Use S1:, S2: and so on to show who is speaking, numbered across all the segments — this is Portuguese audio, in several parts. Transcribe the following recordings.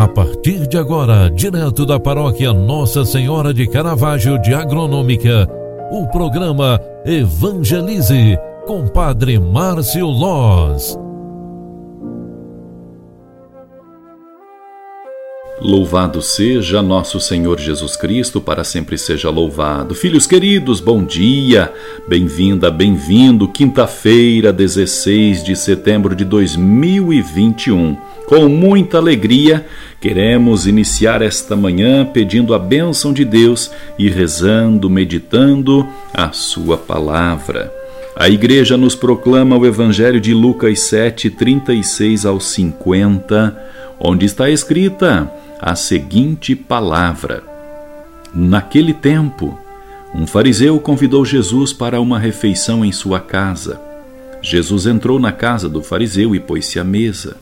S1: A partir de agora, direto da paróquia Nossa Senhora de Caravaggio de Agronômica, o programa Evangelize com Padre Márcio Loz.
S2: Louvado seja nosso Senhor Jesus Cristo, para sempre seja louvado. Filhos queridos, bom dia, bem-vinda, bem-vindo, quinta-feira, 16 de setembro de 2021. Com muita alegria, queremos iniciar esta manhã pedindo a bênção de Deus e rezando, meditando a Sua palavra. A Igreja nos proclama o Evangelho de Lucas 7, 36 ao 50, onde está escrita a seguinte palavra: Naquele tempo, um fariseu convidou Jesus para uma refeição em sua casa. Jesus entrou na casa do fariseu e pôs-se à mesa.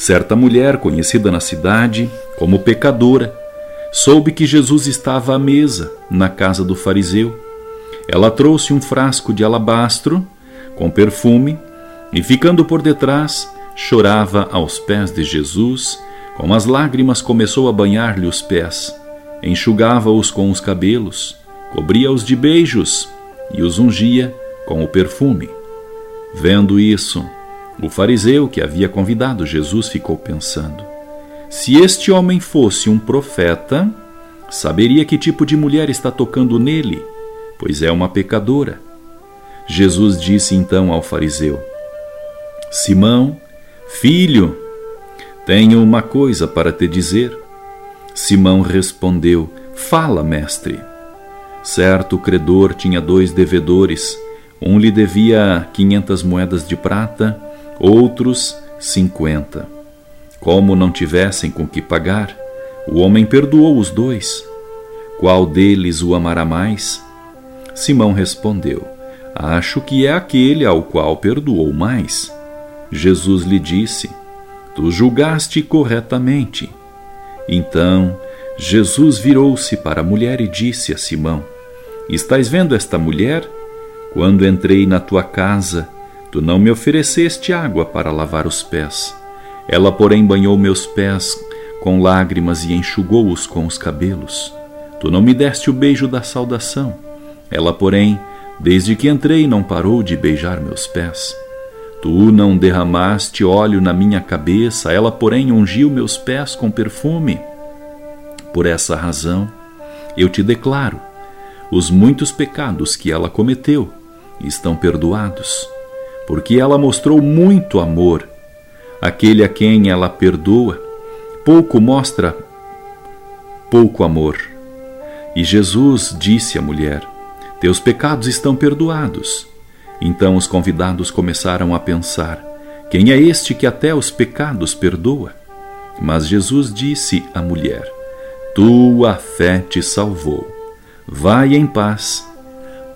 S2: Certa mulher, conhecida na cidade como pecadora, soube que Jesus estava à mesa na casa do fariseu. Ela trouxe um frasco de alabastro com perfume e, ficando por detrás, chorava aos pés de Jesus com as lágrimas começou a banhar-lhe os pés, enxugava-os com os cabelos, cobria-os de beijos e os ungia com o perfume. Vendo isso, o fariseu que havia convidado Jesus ficou pensando: se este homem fosse um profeta, saberia que tipo de mulher está tocando nele, pois é uma pecadora. Jesus disse então ao fariseu: Simão, filho, tenho uma coisa para te dizer. Simão respondeu: Fala, mestre. Certo credor tinha dois devedores. Um lhe devia quinhentas moedas de prata, outros cinquenta. Como não tivessem com que pagar, o homem perdoou os dois. Qual deles o amará mais? Simão respondeu: Acho que é aquele ao qual perdoou mais. Jesus lhe disse: Tu julgaste corretamente. Então Jesus virou-se para a mulher e disse a Simão: Estás vendo esta mulher? Quando entrei na tua casa, tu não me ofereceste água para lavar os pés. Ela, porém, banhou meus pés com lágrimas e enxugou-os com os cabelos. Tu não me deste o beijo da saudação. Ela, porém, desde que entrei, não parou de beijar meus pés. Tu não derramaste óleo na minha cabeça, ela, porém, ungiu meus pés com perfume. Por essa razão, eu te declaro: os muitos pecados que ela cometeu estão perdoados, porque ela mostrou muito amor. Aquele a quem ela perdoa, pouco mostra pouco amor. E Jesus disse à mulher: Teus pecados estão perdoados. Então os convidados começaram a pensar: quem é este que até os pecados perdoa? Mas Jesus disse à mulher: Tua fé te salvou. Vai em paz.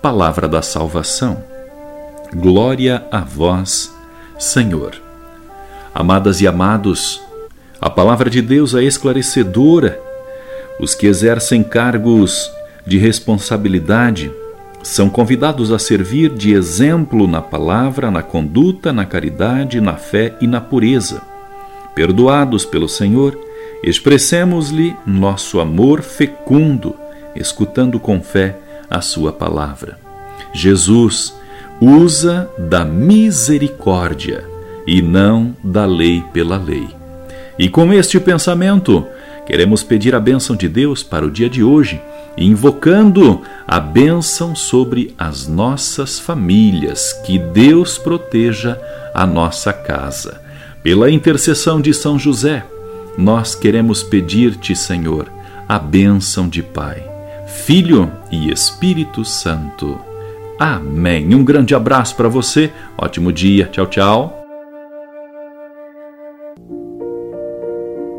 S2: Palavra da salvação. Glória a vós, Senhor. Amadas e amados, a palavra de Deus é esclarecedora. Os que exercem cargos de responsabilidade são convidados a servir de exemplo na palavra, na conduta, na caridade, na fé e na pureza. Perdoados pelo Senhor, expressemos-lhe nosso amor fecundo, escutando com fé a Sua palavra. Jesus usa da misericórdia e não da lei pela lei. E com este pensamento, queremos pedir a bênção de Deus para o dia de hoje invocando a bênção sobre as nossas famílias, que Deus proteja a nossa casa. Pela intercessão de São José, nós queremos pedir-te, Senhor, a bênção de Pai, Filho e Espírito Santo. Amém. Um grande abraço para você, ótimo dia, tchau, tchau.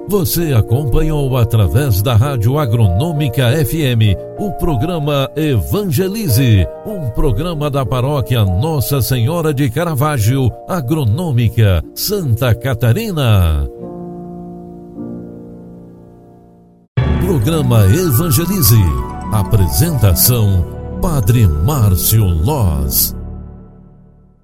S1: Você acompanhou através da Rádio Agronômica FM o programa Evangelize, um programa da paróquia Nossa Senhora de Caravaggio, Agronômica, Santa Catarina. Programa Evangelize. Apresentação: Padre Márcio Loz.